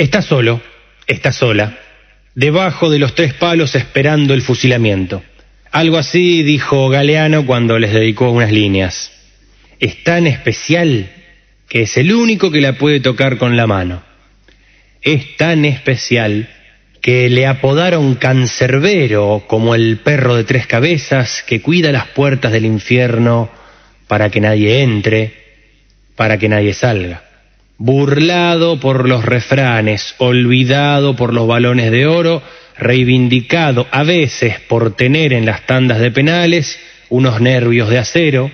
Está solo, está sola, debajo de los tres palos esperando el fusilamiento. Algo así dijo Galeano cuando les dedicó unas líneas. Es tan especial que es el único que la puede tocar con la mano. Es tan especial que le apodaron cancerbero como el perro de tres cabezas que cuida las puertas del infierno para que nadie entre, para que nadie salga. Burlado por los refranes, olvidado por los balones de oro, reivindicado a veces por tener en las tandas de penales unos nervios de acero,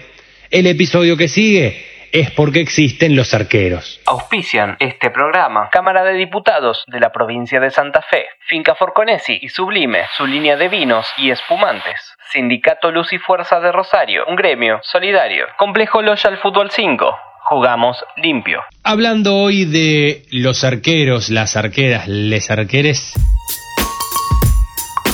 el episodio que sigue es porque existen los arqueros. Auspician este programa Cámara de Diputados de la provincia de Santa Fe, Finca Forconesi y Sublime, su línea de vinos y espumantes. Sindicato Luz y Fuerza de Rosario, un gremio solidario. Complejo Loyal Fútbol 5. Jugamos limpio. Hablando hoy de los arqueros, las arqueras, les arqueres,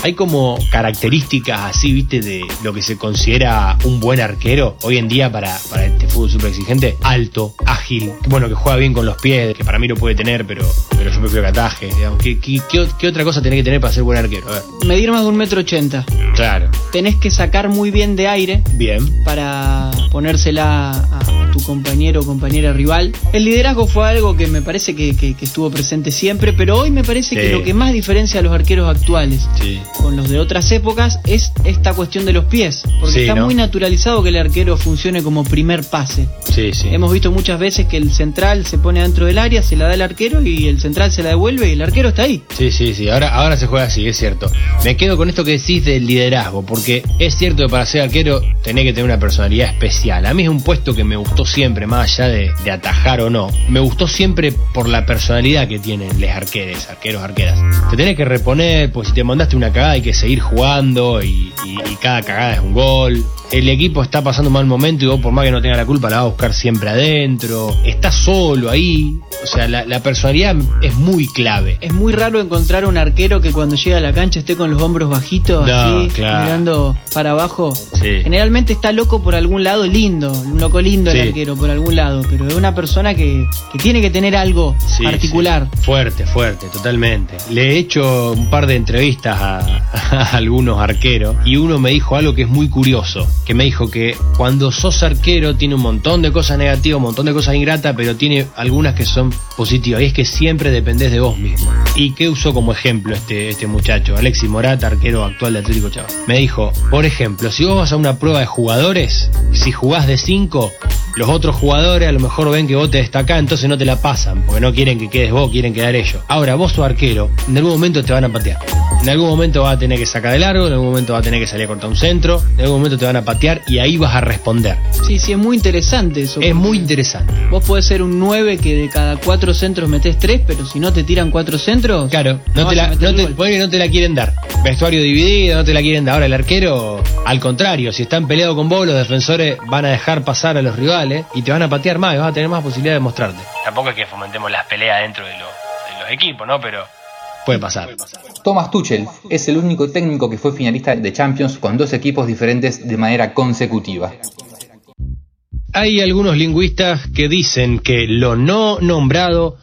hay como características así, viste, de lo que se considera un buen arquero hoy en día para, para este fútbol súper exigente. Alto, ágil, bueno, que juega bien con los pies, que para mí lo puede tener, pero, pero yo prefiero que ataje. Digamos. ¿Qué, qué, qué, qué otra cosa tenés que tener para ser buen arquero? A ver. Medir más de un metro ochenta. Claro. Tenés que sacar muy bien de aire Bien. para ponérsela a tu compañero o compañera rival. El liderazgo fue algo que me parece que, que- que estuvo presente siempre, pero hoy me parece que lo que más diferencia a los arqueros actuales Sí. con los de otras épocas es esta cuestión de los pies, porque Sí, está ¿no? muy naturalizado que el arquero funcione como primer pase. Sí, sí. Hemos visto muchas veces que el central se pone dentro del área, se la da al arquero y el central se la devuelve y el arquero está ahí. Sí, sí, sí. Ahora, ahora se juega así, es cierto. Me quedo con esto que decís del liderazgo, porque es cierto que para ser arquero tenés que tener una personalidad especial. A mí es un puesto que me gustó siempre, más allá de, de atajar o no. Me gustó siempre por la personalidad que tienen les arqueres, arqueros, arqueras. Te tenés que reponer, pues si te mandaste una cagada hay que seguir jugando y, y- y cada cagada es un gol. El equipo está pasando un mal momento y vos por más que no tenga la culpa la vas a buscar siempre adentro. Estás solo ahí. O sea, la, la personalidad es muy clave. Es muy raro encontrar un arquero que cuando llega a la cancha esté con los hombros bajitos, No, así, claro. mirando para abajo. Sí. Generalmente está loco por algún lado lindo, un loco lindo Sí. el arquero por algún lado, pero es una persona que, que tiene que tener algo Sí, particular. Fuerte, fuerte, totalmente. Le he hecho un par de entrevistas a, a algunos arqueros y uno me dijo algo que es muy curioso, que me dijo que cuando sos arquero tiene un montón de cosas negativas, un montón de cosas ingratas, pero tiene algunas que son positivas y es que siempre dependés de vos mismo. ¿Y qué usó como ejemplo este, este muchacho, Alexis Morata, arquero actual de Atlético Chaval? Me dijo, por ejemplo, si vos vas a una prueba de jugadores, si jugás de 5, los otros jugadores a lo mejor ven que vos te destacás, entonces no te la pasan, porque no quieren que quedes vos, quieren quedar ellos. Ahora, vos sos arquero, en algún momento te van a patear. En algún momento vas a tener que sacar de largo, en algún momento vas a tener que salir a cortar un centro, en algún momento te van a patear y ahí vas a responder. Sí, sí, es muy interesante eso. Es muy interesante. Vos podés ser un 9 que de cada cuatro centros metés tres, pero si no te tiran cuatro centros. Claro, no, no te la, no te, que no la quieren dar. Vestuario dividido, no te la quieren dar. Ahora el arquero, al contrario, si están peleados con vos, los defensores van a dejar pasar a los rivales y te van a patear más y vas a tener más posibilidad de mostrarte. Tampoco es que fomentemos las peleas dentro de, lo- de los equipos, ¿no? Pero puede pasar. Thomas Tuchel es el único técnico que fue finalista de Champions con dos equipos diferentes de manera consecutiva. Hay algunos lingüistas que dicen que lo no nombrado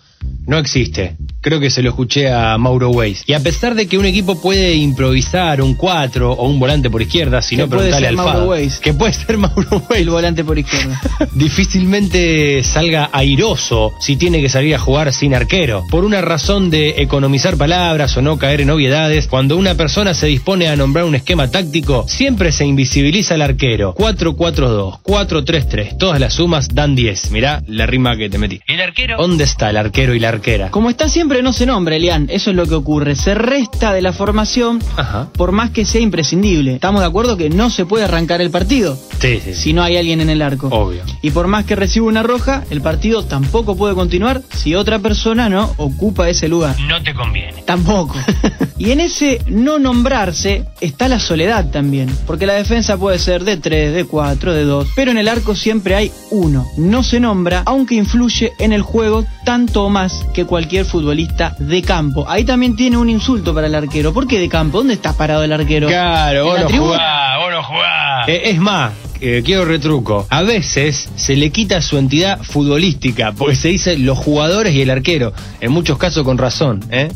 no existe. Creo que se lo escuché a Mauro Weiss. Y a pesar de que un equipo puede improvisar un 4 o un volante por izquierda, si no ser al Mauro Weiss. que puede ser Mauro Weiss, El volante por izquierda. difícilmente salga airoso si tiene que salir a jugar sin arquero. Por una razón de economizar palabras o no caer en obviedades, cuando una persona se dispone a nombrar un esquema táctico, siempre se invisibiliza al arquero. 4-4-2, 4-3-3, todas las sumas dan 10. Mirá la rima que te metí. ¿El arquero? ¿Dónde está el arquero y la arquera? Como está siempre, no se nombra, Elian. Eso es lo que ocurre. Se resta de la formación Ajá. por más que sea imprescindible. Estamos de acuerdo que no se puede arrancar el partido Sí, sí, sí. si no hay alguien en el arco. Obvio. Y por más que reciba una roja, el partido tampoco puede continuar si otra persona no ocupa ese lugar. No te conviene. Tampoco. y en ese no nombrarse está la soledad también, porque la defensa puede ser de 3, de 4, de 2, pero en el arco siempre hay uno. No se nombra, aunque influye en el juego tanto o más que cualquier futbolista de campo. Ahí también tiene un insulto para el arquero. ¿Por qué de campo? ¿Dónde está parado el arquero? Claro, ¿En vos no jugás, vos no jugás. Eh, es más, eh, quiero retruco. A veces se le quita su entidad futbolística, porque se dice los jugadores y el arquero. En muchos casos con razón, ¿eh?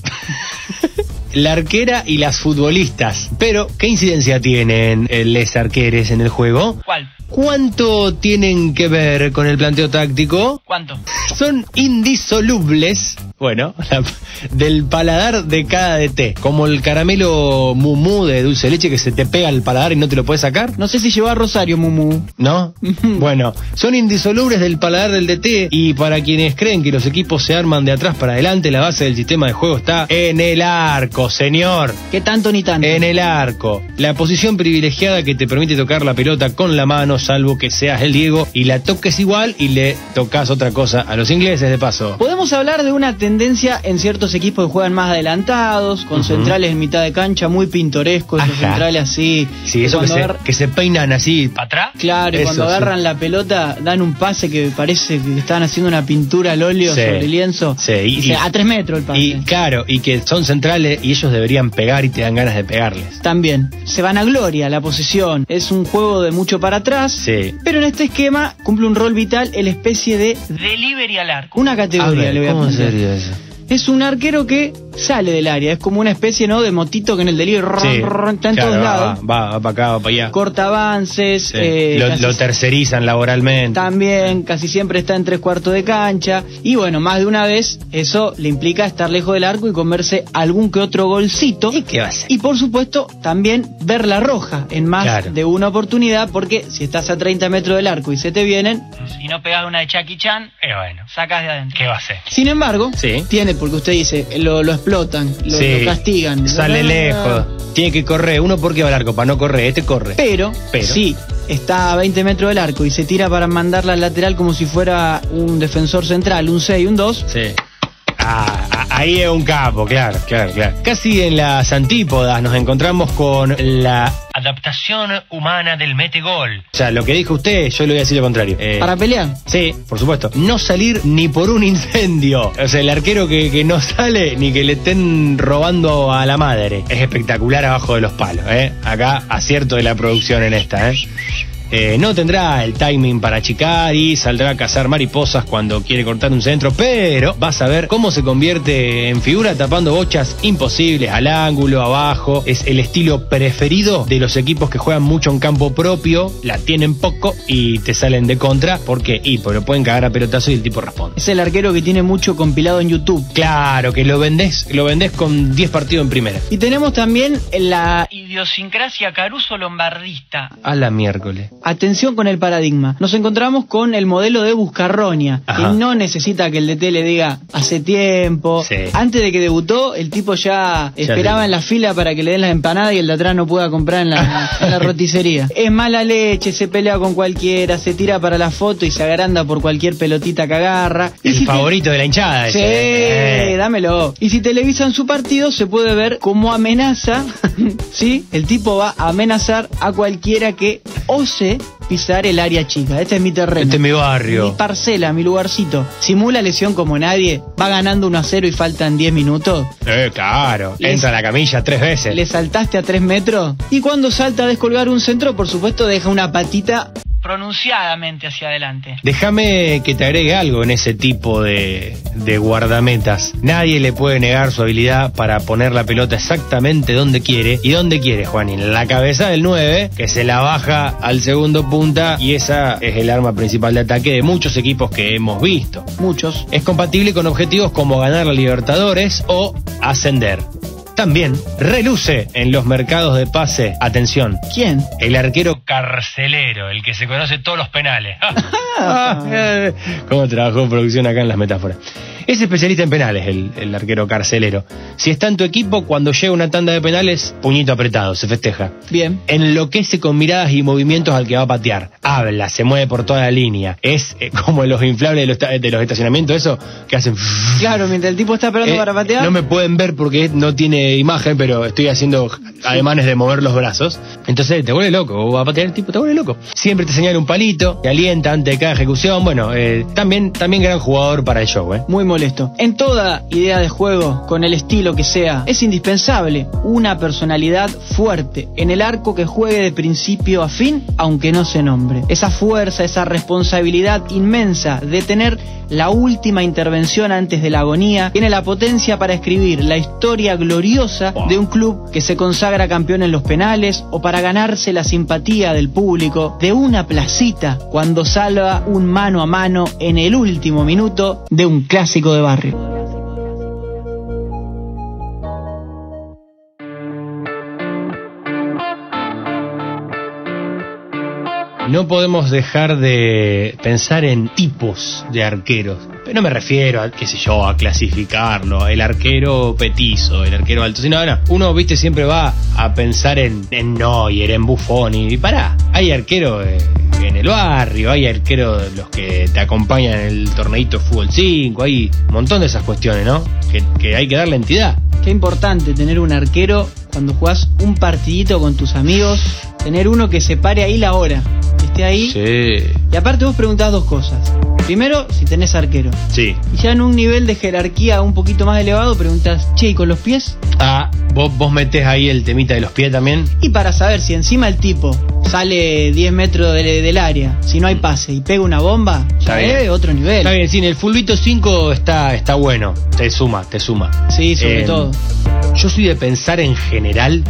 la arquera y las futbolistas. Pero, ¿qué incidencia tienen eh, les arqueres en el juego? ¿Cuál? ¿Cuánto tienen que ver con el planteo táctico? ¿Cuánto? Son indisolubles, bueno, la- del paladar de cada DT. Como el caramelo mumú de dulce de leche que se te pega al paladar y no te lo puedes sacar. No sé si lleva a Rosario, Mumu. ¿No? bueno, son indisolubles del paladar del DT y para quienes creen que los equipos se arman de atrás para adelante, la base del sistema de juego está en el arco, señor. ¿Qué tanto ni tanto? En el arco, la posición privilegiada que te permite tocar la pelota con la mano, salvo que seas el Diego y la toques igual y le tocas otra cosa a los ingleses de paso. Podemos hablar de una tendencia en ciertos equipos que juegan más adelantados, con centrales en mitad de cancha, muy pintorescos, esos centrales así. Sí, eso que se, agar- que se peinan así para atrás. Claro, y Eso, cuando sí. agarran la pelota dan un pase que parece que están haciendo una pintura al óleo Sí. sobre el lienzo. Sí, y- Y se- y- a tres metros el pase. Y claro, y que son centrales y ellos deberían pegar y te dan ganas de pegarles. También, se van a gloria la posesión. Es un juego de mucho para atrás. Sí. Pero en este esquema cumple un rol vital el especie de delivery al arco. Una A categoría ver, le voy a ¿cómo plantear. sería Es un arquero que sale del área. Es como una especie, ¿no? De motito que en el delivery ron, Sí, ron, está en claro, todos va, lados. Va, va para acá, va para allá. Corta avances. Sí. eh, lo, tercerizan laboralmente. También casi siempre está en tres cuartos de cancha. Y bueno, más de una vez eso le implica estar lejos del arco y comerse algún que otro golcito. ¿Y qué va a hacer? Y por supuesto también ver la roja en más Claro. de una oportunidad porque si estás a 30 metros del arco y se te vienen y no pegas una de Chucky Chan, Eh, bueno, sacas de adentro. ¿qué va a hacer? Sin embargo, Sí. tiene, porque usted dice, lo, lo explotan, lo, Sí. lo castigan. Sale lejos. Tiene que correr. Uno porque va al arco, para no correr. Este corre. Pero, Pero. si está a 20 metros del arco y se tira para mandarla al lateral como si fuera un defensor central, un 6, un 2, Sí. Ah, ahí es un capo, claro, claro, claro. Casi en las antípodas nos encontramos con la adaptación humana del metegol. O sea, lo que dijo usted, yo le voy a decir lo contrario. Eh, para pelear. Sí, por supuesto. No salir ni por un incendio. O sea, el arquero que, que no sale ni que le estén robando a la madre. Es espectacular abajo de los palos, ¿eh? Acá acierto de la producción en esta, ¿eh? Eh, no tendrá el timing para achicar y saldrá a cazar mariposas cuando quiere cortar un centro, pero vas a ver cómo se convierte en figura tapando bochas imposibles al ángulo, abajo. Es el estilo preferido de los equipos que juegan mucho en campo propio, la tienen poco y te salen de contra. ¿Por qué? Y porque lo pueden cagar a pelotazo y el tipo responde. Es el arquero que tiene mucho compilado en YouTube. Claro, que lo vendés, lo vendés con 10 partidos en primera. Y tenemos también la idiosincrasia caruso lombardista. A la miércoles. Atención con el paradigma. Nos encontramos con el modelo de Buscarronia, Ajá. que no necesita que el DT le diga hace tiempo. Sí. Antes de que debutó, el tipo ya esperaba sí. en la fila para que le den las empanadas y el de atrás no pueda comprar en la, en la roticería. Es mala leche, se pelea con cualquiera, se tira para la foto y se agranda por cualquier pelotita que agarra. Y El te- favorito de la hinchada. Sí, ese, ¿eh? dámelo. Y si televisan su partido, se puede ver cómo amenaza, ¿sí? El tipo va a amenazar a cualquiera que ose pisar el área chica. Este es mi terreno. Este es mi barrio. Mi parcela, mi lugarcito. Simula lesión como nadie. Va ganando 1 a 0 y faltan 10 minutos. Eh, claro. Les- Entra a la camilla tres veces. Le saltaste a 3 metros. Y cuando salta a descolgar un centro, por supuesto, deja una patita pronunciadamente hacia adelante. Déjame que te agregue algo en ese tipo de, de guardametas. Nadie le puede negar su habilidad para poner la pelota exactamente donde quiere. ¿Y dónde quiere, Juan? En la cabeza del 9, que se la baja al segundo punta y esa es el arma principal de ataque de muchos equipos que hemos visto. Muchos. Es compatible con objetivos como ganar la Libertadores o ascender. También reluce en los mercados de pase. Atención, ¿Quién? el arquero carcelero, el que se conoce todos los penales. ¿Cómo trabajó producción acá en las metáforas? Es especialista en penales, el, el arquero carcelero. Si está en tu equipo, cuando llega una tanda de penales, puñito apretado, se festeja. Bien. Enloquece con miradas y movimientos al que va a patear. Habla, se mueve por toda la línea. Es eh, como los inflables de los, esta- de los estacionamientos, eso, que hacen... Claro, mientras el tipo está esperando Eh, para patear. No me pueden ver porque no tiene imagen, pero estoy haciendo ademanes de mover los brazos. Entonces te vuelve loco. O va a patear el tipo, te vuelve loco. Siempre te señala un palito, te alienta antes de cada ejecución. Bueno, eh, también, también gran jugador para el show, ¿eh? Muy molesto. En toda idea de juego, con el estilo que sea, es indispensable una personalidad fuerte en el arco que juegue de principio a fin, aunque no se nombre. Esa fuerza, esa responsabilidad inmensa de tener la última intervención antes de la agonía, tiene la potencia para escribir la historia gloriosa de un club que se consagra campeón en los penales o para ganarse la simpatía del público de una placita cuando salva un mano a mano en el último minuto de un clásico de barrio. No podemos dejar de pensar en tipos de arqueros. Pero no me refiero a, qué sé yo, a clasificarlo, el arquero petizo, el arquero alto. Sino, no, uno, viste, siempre va a pensar en, en Neuer, en Buffon y, pará. Hay arqueros eh, en el barrio, hay arqueros los que te acompañan en el torneito Fútbol 5, hay un montón de esas cuestiones, ¿no? Que, que hay que darle entidad. Qué importante tener un arquero cuando jugás un partidito con tus amigos, tener uno que se pare ahí la hora esté ahí. Sí. Y aparte vos preguntás dos cosas. Primero, si tenés arquero. Sí. Y ya en un nivel de jerarquía un poquito más elevado, preguntas, che, ¿y con los pies? Ah, vos, vos metés ahí el temita de los pies también. Y para saber si encima el tipo sale 10 metros del área, si no hay pase y pega una bomba, ya es otro nivel. Está bien, sí, el fulbito 5 está, está bueno. Te suma, te suma. Sí, sobre eh, todo. Yo soy de pensar en general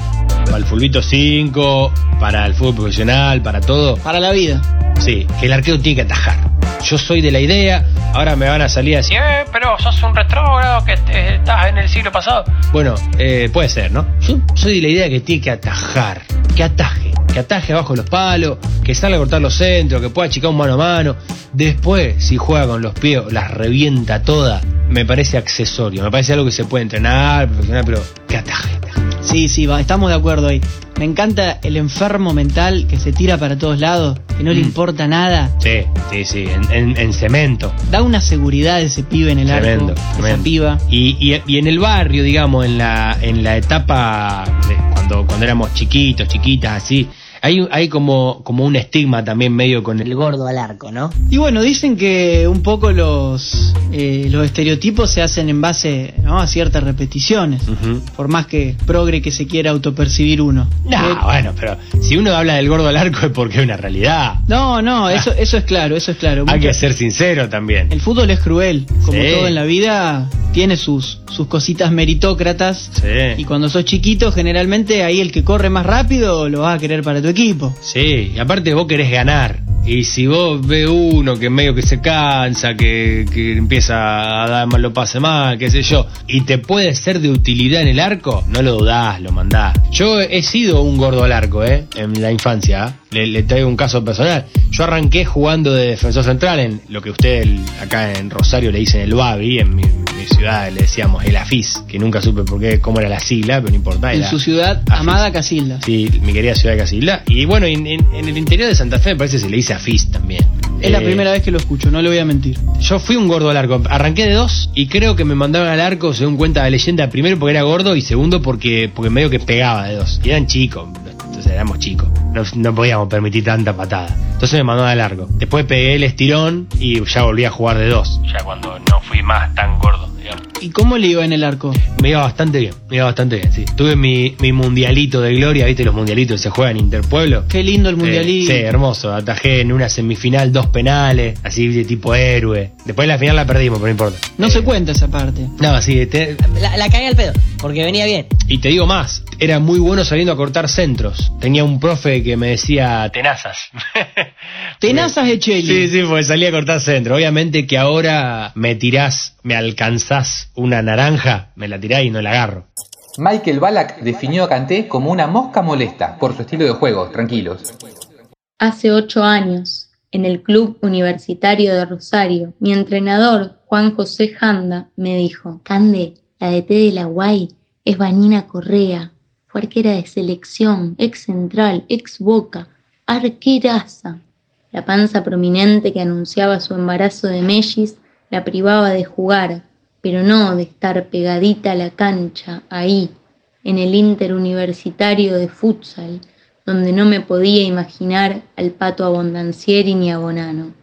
para el fulbito 5, para el fútbol profesional, para todo. Para la vida. Sí, que el arquero tiene que atajar. Yo soy de la idea, ahora me van a salir a eh, pero sos un retrógrado que estás en el siglo pasado. Bueno, eh, puede ser, ¿no? Yo soy de la idea que tiene que atajar, que ataje, que ataje abajo los palos, que salga a cortar los centros, que pueda achicar un mano a mano. Después, si juega con los pies, las revienta todas, me parece accesorio, me parece algo que se puede entrenar, perfeccionar, pero que ataje. Sí, sí, va, estamos de acuerdo ahí. Me encanta el enfermo mental que se tira para todos lados, que no le mm. importa nada. Sí, sí, sí, en, cemento. Da una seguridad ese pibe en el cemento, arco, esa piba. Y, y, en el barrio, digamos, en la, en la etapa de cuando, cuando éramos chiquitos, chiquitas, así, hay, hay como, como un estigma también medio con el... gordo al arco, ¿no? Y bueno, dicen que un poco los, eh, los estereotipos se hacen en base a ciertas repeticiones, por más que progre que se quiera autopercibir uno. No, eh, bueno, pero si uno habla del gordo al arco es porque es una realidad. No, no, ah. eso, eso es claro, eso es claro. Hay que ser sincero también. El fútbol es cruel, como todo en la vida, tiene sus, sus cositas meritócratas. Sí. Y cuando sos chiquito, generalmente ahí el que corre más rápido lo vas a querer para tu Sí, y aparte vos querés ganar. Y si vos ves uno que medio que se cansa, que, empieza a dar mal lo pase mal, qué sé yo, y te puede ser de utilidad en el arco, no lo dudás, lo mandás. Yo he sido un gordo al arco, ¿eh? En la infancia. ¿eh? Le, traigo un caso personal. Yo arranqué jugando de defensor central en lo que usted acá en Rosario le dicen el Babi, en mi, ciudad le decíamos el AFIS, que nunca supe por qué, cómo era la sigla, pero no importa. En su ciudad, amada Casilda. Sí, mi querida ciudad de Casilda. Y bueno, en, el interior de Santa Fe me parece que se le dice También. Es la eh, primera vez que lo escucho, no le voy a mentir. Yo fui un gordo al arco. Arranqué de dos y creo que me mandaron al arco, según cuenta la leyenda, primero porque era gordo y segundo porque, porque medio que pegaba de dos. Y eran chicos, entonces éramos chicos. No, no podíamos permitir tanta patada. Entonces me mandó de largo. Después pegué el estirón y ya volví a jugar de dos. Ya cuando no fui más tan gordo. ¿Y cómo le iba en el arco? Me iba bastante bien, me iba bastante bien, sí. Tuve mi, mi mundialito de gloria, ¿viste? Los mundialitos se juegan en Interpueblo. Qué lindo el mundialito. sí, hermoso. Atajé en una semifinal dos penales, así de tipo héroe. Después la final la perdimos, pero no importa. No se eh, cuenta esa parte. No, sí. La, la cagué al pedo, porque venía bien. Y te digo más, era muy bueno saliendo a cortar centros. Tenía un profe que me decía tenazas. tenazas de Cheli. Sí, sí, porque salía a cortar centro. Obviamente que ahora me tirás, me alcanzás una naranja, me la tirás y no la agarro. Michael Ballack definió a Kanté como una mosca molesta por su estilo de juego, tranquilos. Hace ocho años, en el Club Universitario de Rosario, mi entrenador, Juan José Janda, me dijo, Cande, la DT de la Guay es Vanina Correa, fue arquera de selección, ex central, ex boca, arqueraza. La panza prominente que anunciaba su embarazo de mellis la privaba de jugar, pero no de estar pegadita a la cancha, ahí, en el interuniversitario de futsal, donde no me podía imaginar al pato abondancieri ni a Bonano.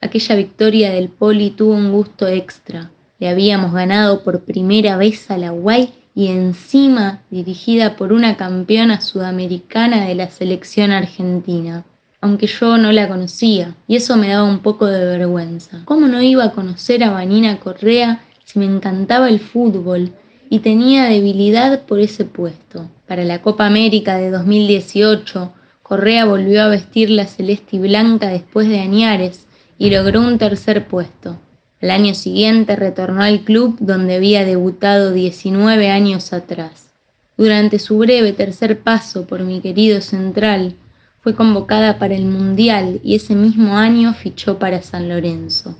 Aquella victoria del poli tuvo un gusto extra, Le habíamos ganado por primera vez a la Guay y encima dirigida por una campeona sudamericana de la selección argentina, aunque yo no la conocía, y eso me daba un poco de vergüenza. ¿Cómo no iba a conocer a Vanina Correa me encantaba el fútbol y tenía debilidad por ese puesto? Para la Copa América de 2018, Correa volvió a vestir la celeste y blanca después de Añares y logró un tercer puesto. Al año siguiente retornó al club donde había debutado 19 años atrás. Durante su breve tercer paso por mi querido Central, fue convocada para el Mundial y ese mismo año fichó para San Lorenzo,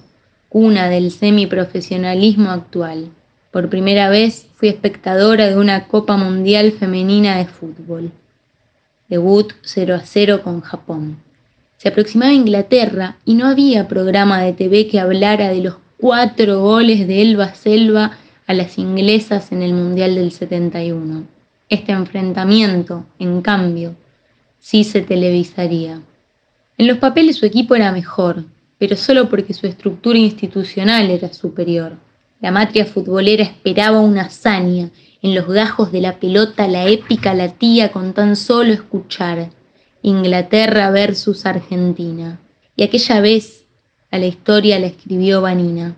cuna del semiprofesionalismo actual. Por primera vez fui espectadora de una Copa Mundial Femenina de Fútbol. Debut 0 a 0 con Japón. Se aproximaba Inglaterra y no había programa de TV que hablara de los cuatro goles de Elba Selva a las inglesas en el Mundial del 71. Este enfrentamiento, en cambio, sí se televisaría. En los papeles su equipo era mejor, pero solo porque su estructura institucional era superior. La matria futbolera esperaba una hazaña, en los gajos de la pelota la épica latía con tan solo escuchar Inglaterra versus Argentina. Y aquella vez a la historia la escribió Vanina.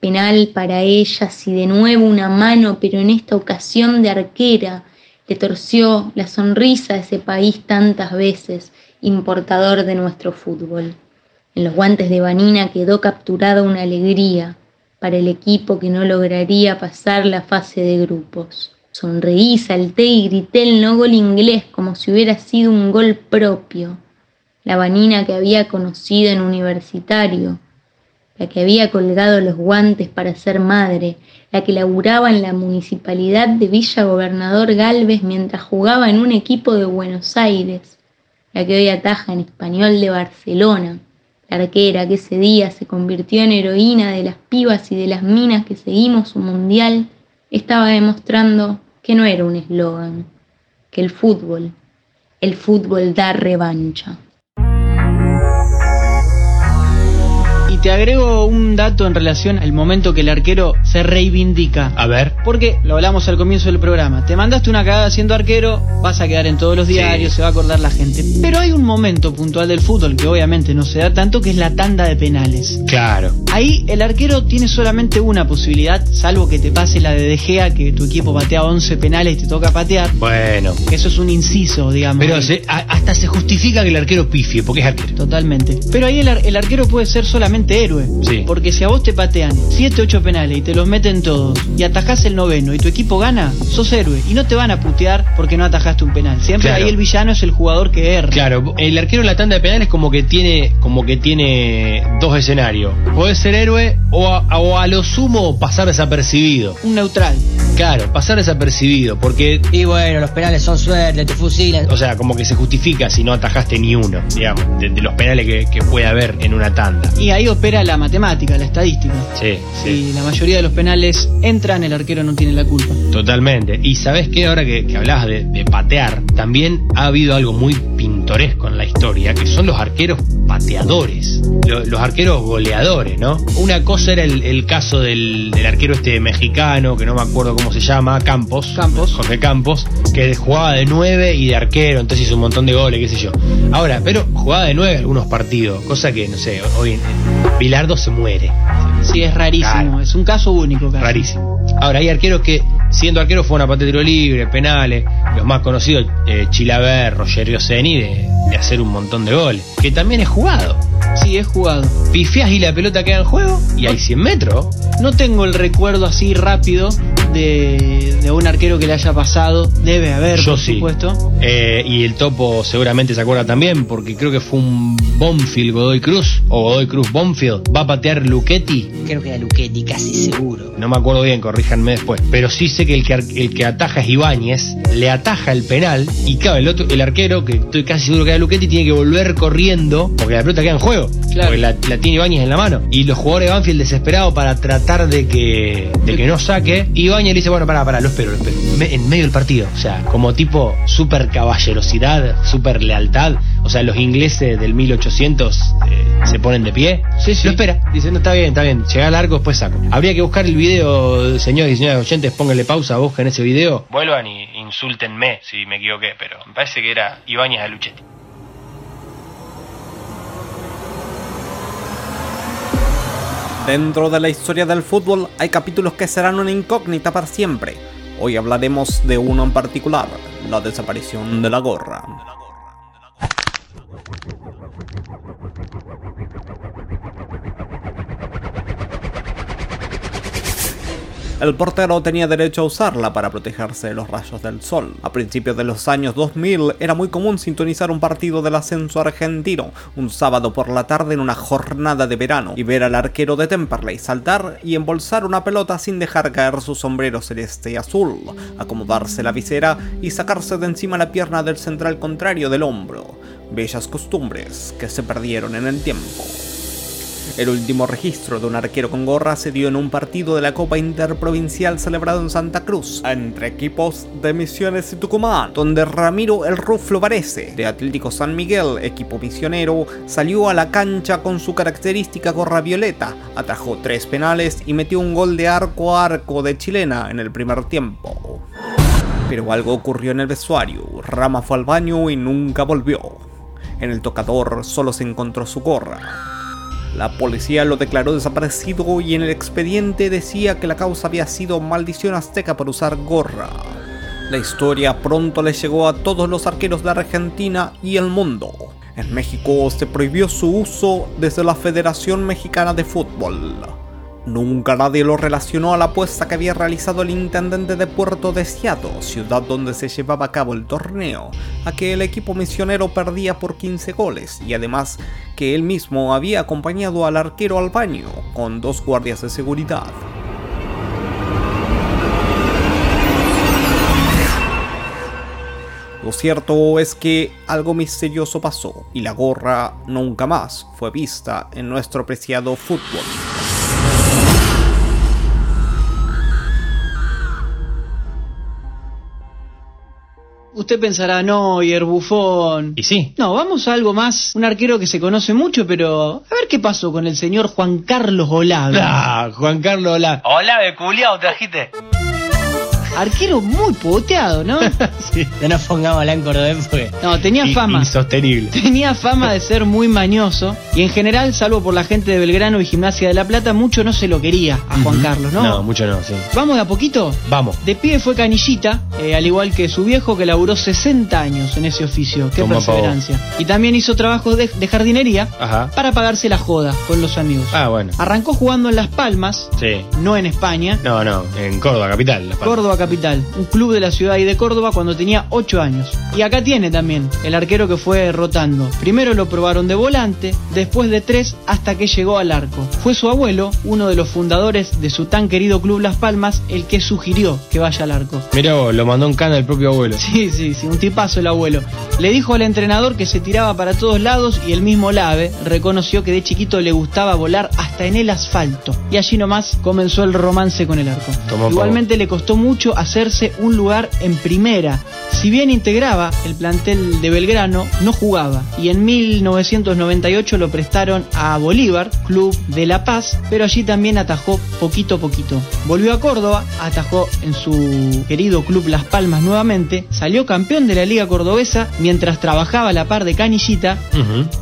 Penal para ella, si de nuevo una mano, pero en esta ocasión de arquera, le torció la sonrisa a ese país tantas veces, importador de nuestro fútbol. En los guantes de Vanina quedó capturada una alegría para el equipo que no lograría pasar la fase de grupos. Sonreí, salté y grité el no gol inglés como si hubiera sido un gol propio la vanina que había conocido en universitario, la que había colgado los guantes para ser madre, la que laburaba en la municipalidad de Villa Gobernador Galvez mientras jugaba en un equipo de Buenos Aires, la que hoy ataja en español de Barcelona, la arquera que ese día se convirtió en heroína de las pibas y de las minas que seguimos su mundial, estaba demostrando que no era un eslogan, que el fútbol, el fútbol da revancha. Te agrego un dato en relación al momento que el arquero se reivindica. A ver. Porque lo hablamos al comienzo del programa. Te mandaste una cagada siendo arquero, vas a quedar en todos los diarios, se va a acordar la gente. Pero hay un momento puntual del fútbol que obviamente no se da tanto, que es la tanda de penales. Claro. Ahí el arquero tiene solamente una posibilidad, salvo que te pase la de De Gea, que tu equipo patea 11 penales y te toca patear. Bueno. Eso es un inciso, digamos. Pero hasta se justifica que el arquero pifie, porque es arquero. Totalmente. Pero ahí el, el arquero puede ser solamente héroe. Sí. Porque si a vos te patean 7, 8 penales y te los meten todos y atajás el noveno y tu equipo gana, sos héroe. Y no te van a putear porque no atajaste un penal. Siempre ahí el villano es el jugador que erra. Claro, el arquero en la tanda de penales como que tiene, como que tiene dos escenarios. Podés ser héroe o a, o a lo sumo pasar desapercibido. Un neutral. Claro, pasar desapercibido, porque... Y bueno, los penales son suerte, te fusilan. O sea, como que se justifica si no atajaste ni uno, digamos, de, los penales que, que puede haber en una tanda. Y ahí opera la matemática, la estadística. Sí, sí. Si la mayoría de los penales entran, el arquero no tiene la culpa. Totalmente. Y sabes qué, ahora que, hablabas de, patear, también ha habido algo muy pintoresco en la historia, que son los arqueros pateadores, los, arqueros goleadores, ¿no? Una cosa era el, caso del, arquero este mexicano, que no me acuerdo cómo se llama, Campos. Campos. Jorge Campos, que jugaba de nueve y de arquero, entonces hizo un montón de goles, qué sé yo. Ahora, pero jugaba de nueve algunos partidos, cosa que, no sé, hoy en Bilardo se muere. Sí, es rarísimo, es un caso único. Rarísimo. Ahora, hay arqueros que, siendo arqueros, fueron a pate tiro libre, penales, los más conocidos, eh, Chilaver, Rogerio Seni, de, de hacer un montón de goles, que también es jugado. Sí, es jugado. Pifias y la pelota queda en juego y hay 100 metros. No tengo el recuerdo así rápido de, un arquero que le haya pasado. Debe haber, Yo por sí. supuesto. Eh, y el topo seguramente se acuerda también, porque creo que fue un Bonfield Godoy Cruz, o Godoy Cruz Bonfield. Va a patear Luchetti. Creo que era Luchetti, casi seguro. No me acuerdo bien, corríjanme después. Pero sí sé que el que, el que ataja es Ibáñez, le ataja el penal y claro, el, otro, el arquero, que estoy casi seguro que era Luchetti, tiene que volver corriendo porque la pelota queda en juego. Claro. Porque la, tiene Ibáñez en la mano. Y los jugadores de Banfield desesperados para tratar de que, de que no saque. Ibáñez Le dice, bueno, pará, pará, lo espero, lo espero. Me- en medio del partido, o sea, como tipo super caballerosidad, super lealtad. O sea, los ingleses del 1800 eh, se ponen de pie. Sí, sí. Lo espera, dice, no, está bien, está bien, llega al arco, después saco. Habría que buscar el video, señores y señores oyentes, pónganle pausa, busquen ese video. Vuelvan y insúltenme si me equivoqué, pero me parece que era Ibáñez de Dentro de la historia del fútbol hay capítulos que serán una incógnita para siempre. Hoy hablaremos de uno en particular, la desaparición de la gorra. El portero tenía derecho a usarla para protegerse de los rayos del sol. A principios de los años 2000 era muy común sintonizar un partido del ascenso argentino un sábado por la tarde en una jornada de verano y ver al arquero de Temperley saltar y embolsar una pelota sin dejar caer su sombrero celeste y azul, acomodarse la visera y sacarse de encima la pierna del central contrario del hombro. Bellas costumbres que se perdieron en el tiempo. El último registro de un arquero con gorra se dio en un partido de la Copa Interprovincial celebrado en Santa Cruz, entre equipos de Misiones y Tucumán, donde Ramiro el Ruflo Varese, de Atlético San Miguel, equipo misionero, salió a la cancha con su característica gorra violeta, atajó tres penales y metió un gol de arco a arco de chilena en el primer tiempo. Pero algo ocurrió en el vestuario, Rama fue al baño y nunca volvió. En el tocador solo se encontró su gorra. La policía lo declaró desaparecido y en el expediente decía que la causa había sido maldición azteca por usar gorra. La historia pronto le llegó a todos los arqueros de Argentina y el mundo. En México se prohibió su uso desde la Federación Mexicana de Fútbol. Nunca nadie lo relacionó a la apuesta que había realizado el intendente de Puerto Deseado, ciudad donde se llevaba a cabo el torneo, a que el equipo misionero perdía por 15 goles y además que él mismo había acompañado al arquero al baño con dos guardias de seguridad. Lo cierto es que algo misterioso pasó y la gorra nunca más fue vista en nuestro preciado fútbol. Usted pensará, no, y el bufón. Y sí, No, vamos a algo más. Un arquero que se conoce mucho, pero a ver qué pasó con el señor Juan Carlos Olave. Ah, Juan Carlos. Hola, de culiao trajiste. Arquero muy poteado, ¿no? No nos pongamos en cordobés porque No, tenía fama. Insostenible. Tenía fama de ser muy mañoso y en general, salvo por la gente de Belgrano y Gimnasia de la Plata, mucho no se lo quería a Juan. Carlos, ¿no? No, mucho no, sí. Vamos de a poquito. Vamos. De pibe fue canillita, eh, al igual que su viejo que laburó 60 años en ese oficio. Qué Toma, perseverancia. Y también hizo trabajos de, de jardinería Ajá. para pagarse la joda con los amigos. Ah, bueno. Arrancó jugando en Las Palmas, Sí. no en España, No, no, en Córdoba, capital. Córdoba Capital, un club de la ciudad y de Córdoba cuando tenía 8 años. Y acá tiene también el arquero que fue rotando. Primero lo probaron de volante, después de tres hasta que llegó al arco. Fue su abuelo, uno de los fundadores de su tan querido club Las Palmas, el que sugirió que vaya al arco. Mirá vos, lo mandó un cana el propio abuelo. Sí, sí, sí, un tipazo el abuelo. Le dijo al entrenador que se tiraba para todos lados y el mismo Lave reconoció que de chiquito le gustaba volar hasta en el asfalto. Y allí nomás comenzó el romance con el arco. Igualmente le costó mucho hacerse un lugar en primera. Si bien integraba el plantel de Belgrano, no jugaba. Y en 1998 lo prestaron a Bolívar, club de La Paz, pero allí también atajó poquito a poquito. Volvió a Córdoba, atajó en su querido club Las Palmas nuevamente, salió campeón de la Liga Cordobesa mientras trabajaba a la par de Canillita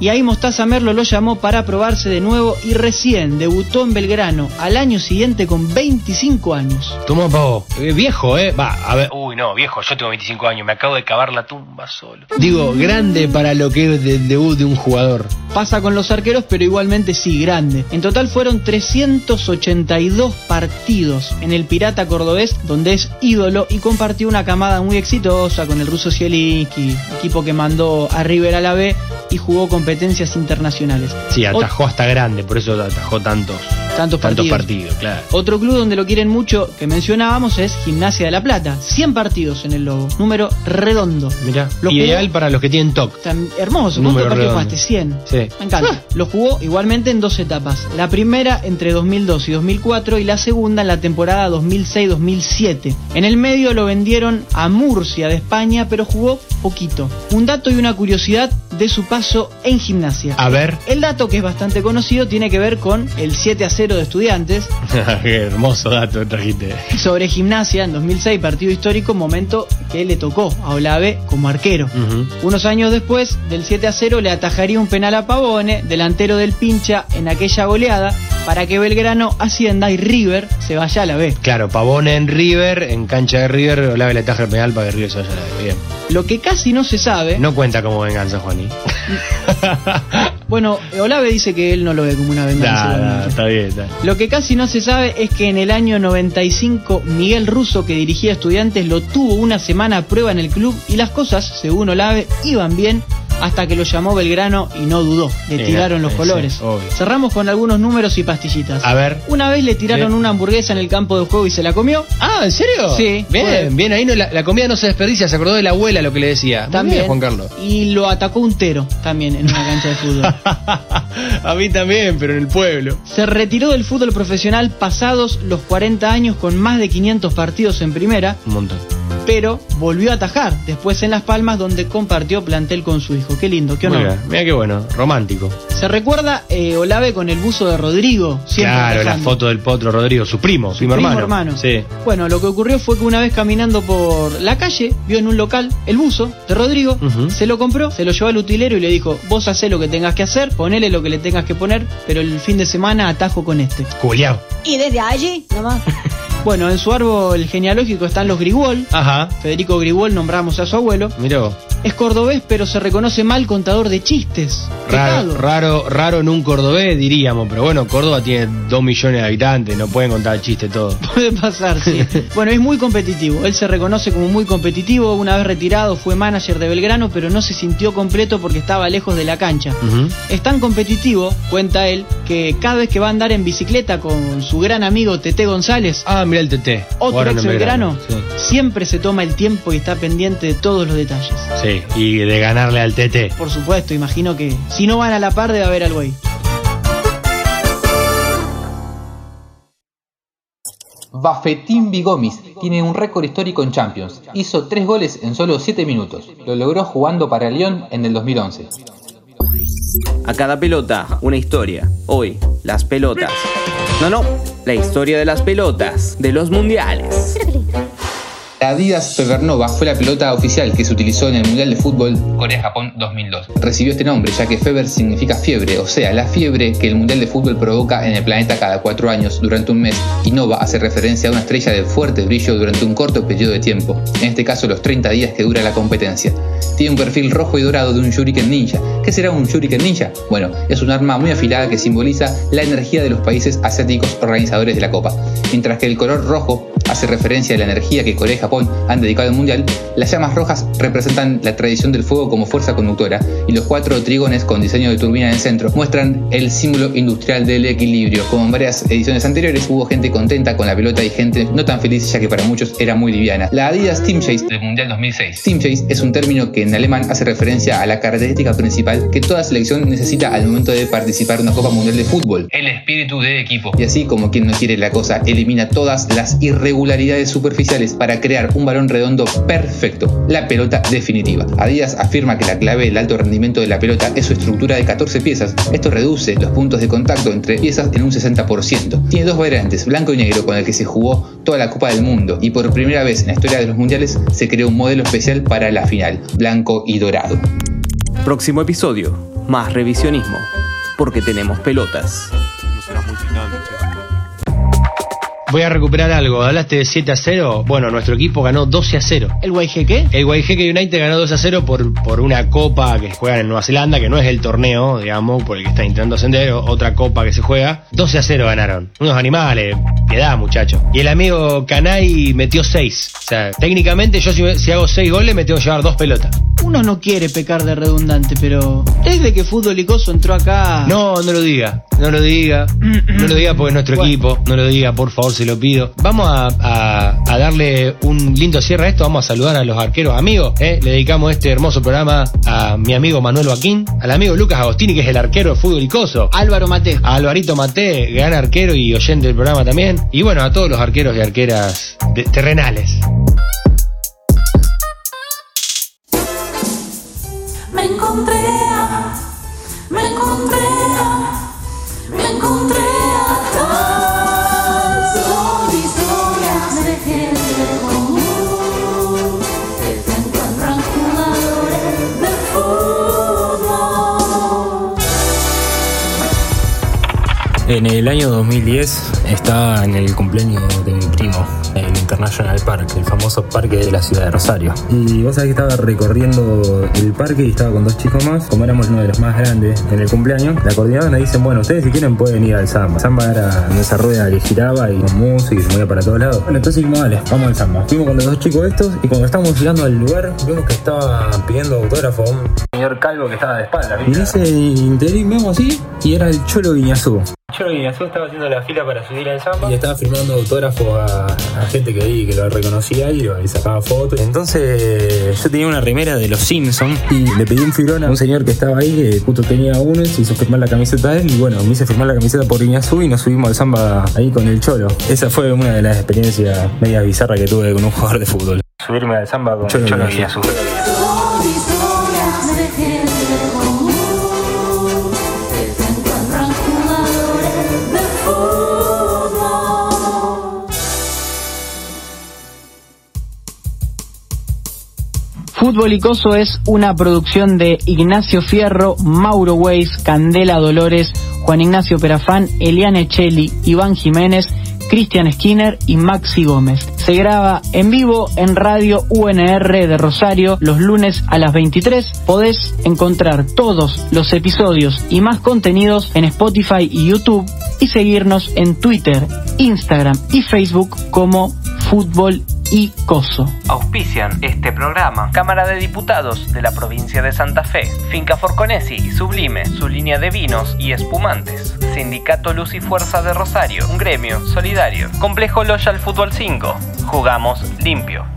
y ahí Mostaza Merlo lo llamó para probarse de nuevo y recién debutó en Belgrano al año siguiente con 25 años. Tomó pavo. Eh, viejo, ¿eh? Va, a ver. Uy, no, viejo, yo tengo 25 años, me acabo de cavar la tumba solo. Digo, grande para lo que es el debut de un jugador. Pasa con los arqueros, pero igualmente sí, grande. En total fueron 382 partidos en el Pirata Cordobés, donde es ídolo y compartió una camada muy exitosa con el ruso Zielinski, equipo que mandó a River a la B y jugó competencias internacionales. Sí, atajó hasta grande, por eso atajó tantos Tantos Tantos partidos. partidos, claro. Otro club donde lo quieren mucho que mencionábamos es Gimnasia de la Plata. 100 partidos en el Lobo. Número redondo. Mira, Lo ideal jugó- para los que tienen TOC. Tan hermoso. ¿Cuántos partidos jugaste? 100. Sí. Me encanta. Lo jugó igualmente en dos etapas. La primera entre 2002 y 2004 y la segunda en la temporada 2006-2007. En el medio lo vendieron a Murcia de España, pero jugó poquito. Un dato y una curiosidad de su paso en gimnasia. A ver. El dato que es bastante conocido tiene que ver con el 7 a 0 de estudiantes Qué hermoso dato trajiste. sobre gimnasia en 2006, partido histórico, momento que le tocó a Olave como arquero. Unos años después, del 7 a 0, le atajaría un penal a Pavone, delantero del pincha, en aquella goleada, para que Belgrano ascienda y River se vaya a la B. Claro, Pavone en River, en cancha de River, Olave le taja el penal para que River se vaya a la B. Bien. Lo que casi no se sabe, No cuenta como venganza, Juaní. bueno, Olave dice que él no lo ve como una venganza. Nah, está bien, está. Lo que casi no se sabe es que en el año 95 Miguel Russo, que dirigía estudiantes, lo tuvo una semana a prueba en el club y las cosas, según Olave, iban bien hasta que lo llamó Belgrano y no dudó. Le Eh, tiraron los sí, colores. Cerramos con algunos números y pastillitas. A ver. Una vez le tiraron Sí. una hamburguesa en el campo de juego y se la comió. Ah, ¿en serio? Sí, Bien, fue- bien, ahí no, la, la comida no se desperdicia, se acordó de la abuela lo que le decía. También. bien, Juan Carlos. Y lo atacó un tero también en una cancha de fútbol. A mí también, pero en el pueblo. Se retiró del fútbol profesional pasados los 40 años con más de 500 partidos en primera, Un montón. Pero volvió a atajar después en Las Palmas donde compartió plantel con su hijo. Qué lindo, qué honor. Mira, mira qué bueno, romántico. Se recuerda eh, Olave con el buzo de Rodrigo, siempre claro, la foto del potro Rodrigo, su primo, su primo, Primo hermano. Sí. Bueno, lo que ocurrió fue que una vez caminando por la calle, vio en un local el buzo de Rodrigo, se lo compró, se lo llevó al utilero y le dijo, vos hacé lo que tengas que hacer, ponele lo que le tengas que poner, pero el fin de semana atajo con este. Culeado. Y desde allí, nomás. Bueno, en su árbol genealógico están los Grigol. Ajá. Federico Grigol nombramos a su abuelo. Mirá vos. Es cordobés, pero se reconoce mal contador de chistes. Raro, raro, raro en un cordobés, diríamos, pero bueno, Córdoba tiene dos millones de habitantes, no pueden contar chistes todos. Puede pasar, sí. bueno, es muy competitivo. Él se reconoce como muy competitivo. Una vez retirado fue manager de Belgrano, pero no se sintió completo porque estaba lejos de la cancha. Es tan competitivo, cuenta él, que cada vez que va a andar en bicicleta con su gran amigo Tete González, Ah, mira el TT. otro ex Belgrano, Sí. siempre se toma el tiempo y está pendiente de todos los detalles. sí, y de ganarle al TT. Por supuesto, imagino que si no van a la par debe haber algo ahí. Bafetín Bigomis tiene un récord histórico en Champions. Hizo tres goles en solo 7 minutos. Lo logró jugando para Lyon en el 2011. A cada pelota, una historia. Hoy, las pelotas. No, no, la historia de las pelotas, de los mundiales. La Adidas Febernova fue la pelota oficial que se utilizó en el Mundial de Fútbol Corea-Japón 2002. Recibió este nombre ya que Feber significa fiebre, o sea, la fiebre que el Mundial de Fútbol provoca en el planeta cada cuatro años durante un mes. Y Nova hace referencia a una estrella de fuerte brillo durante un corto periodo de tiempo, en este caso los 30 días que dura la competencia. Tiene un perfil rojo y dorado de un Shuriken Ninja. ¿Qué será un Shuriken Ninja? Bueno, es un arma muy afilada que simboliza la energía de los países asiáticos organizadores de la Copa. Mientras que el color rojo hace referencia a la energía que Corea y Japón han dedicado al mundial, las llamas rojas representan la tradición del fuego como fuerza conductora y los cuatro trigones con diseño de turbina en el centro muestran el símbolo industrial del equilibrio. Como en varias ediciones anteriores hubo gente contenta con la pelota y gente no tan feliz ya que para muchos era muy liviana. La Adidas Team Chase del Mundial 2006. Team Chase es un término que en alemán hace referencia a la característica principal que toda selección necesita al momento de participar en una Copa Mundial de Fútbol. El espíritu de equipo. Y así como quien no quiere la cosa, elimina todas las irregularidades superficiales para crear un balón redondo perfecto, la pelota definitiva. Adidas afirma que la clave del alto rendimiento de la pelota es su estructura de 14 piezas. Esto reduce los puntos de contacto entre piezas en un 60%. Tiene dos variantes, blanco y negro, con el que se jugó toda la Copa del Mundo y por primera vez en la historia de los mundiales se creó un modelo especial para la final, blanco y dorado. Próximo episodio, más revisionismo, porque tenemos pelotas. Voy a recuperar algo. Hablaste de 7 a 0. Bueno, nuestro equipo ganó 12 a 0. ¿El qué? El Guayjeque United ganó 2 a 0 por, por una copa que juegan en Nueva Zelanda, que no es el torneo, digamos, por el que está intentando ascender, otra copa que se juega. 12 a 0 ganaron. Unos animales, piedad, muchacho. Y el amigo Canay metió 6. O sea, técnicamente yo si, si hago 6 goles me tengo que llevar dos pelotas. Uno no quiere pecar de redundante, pero desde que Fútbol Icoso entró acá. No, no lo diga. No lo diga. No lo diga porque es nuestro equipo. No lo diga, por favor, se lo pido. Vamos a, darle un lindo cierre a esto. Vamos a saludar a los arqueros amigos. ¿eh? Le dedicamos este hermoso programa a mi amigo Manuel Joaquín, al amigo Lucas Agostini, que es el arquero de Fútbol Icoso. Álvaro Mate. A Alvarito Mate, gran arquero y oyente del programa también. Y bueno, a todos los arqueros y arqueras terrenales. En el año 2010 estaba en el cumpleaños de mi primo el International Park, el famoso parque de la ciudad de Rosario. Y vos sabés que estaba recorriendo el parque y estaba con dos chicos más, como éramos uno de los más grandes en el cumpleaños, la coordinadora dice, bueno, ustedes si quieren pueden ir al samba. Samba era esa rueda que giraba y con música y se movía para todos lados. Bueno, entonces dijimos, vale, vamos al samba. Fuimos con los dos chicos estos y cuando estábamos llegando al lugar, vimos que estaba pidiendo autógrafo a un señor calvo que estaba de espalda. Y ese interín vemos así y era el Cholo Guiñazú. Cholo Guiñazú estaba haciendo la fila para subir al samba y estaba firmando autógrafo a, gente que vi que lo reconocía y, y sacaba fotos. Entonces yo tenía una remera de los Simpsons y le pedí un fibrón a un señor que estaba ahí, que justo tenía uno, se hizo firmar la camiseta de él y bueno, me hice firmar la camiseta por Guiñazú y nos subimos al samba ahí con el Cholo. Esa fue una de las experiencias medias bizarras que tuve con un jugador de fútbol. Subirme al samba con Cholo, Cholo Guiñazú. Fútbol es una producción de Ignacio Fierro, Mauro Weiss, Candela Dolores, Juan Ignacio Perafán, Eliane Cheli, Iván Jiménez, Cristian Skinner y Maxi Gómez. Se graba en vivo en Radio UNR de Rosario los lunes a las 23. Podés encontrar todos los episodios y más contenidos en Spotify y YouTube y seguirnos en Twitter, Instagram y Facebook como Fútbol y Coso. Auspician este programa Cámara de Diputados de la provincia de Santa Fe, Finca Forconesi y Sublime, su línea de vinos y espumantes. Sindicato Luz y Fuerza de Rosario, un gremio solidario. Complejo Loyal Fútbol 5. Jugamos limpio.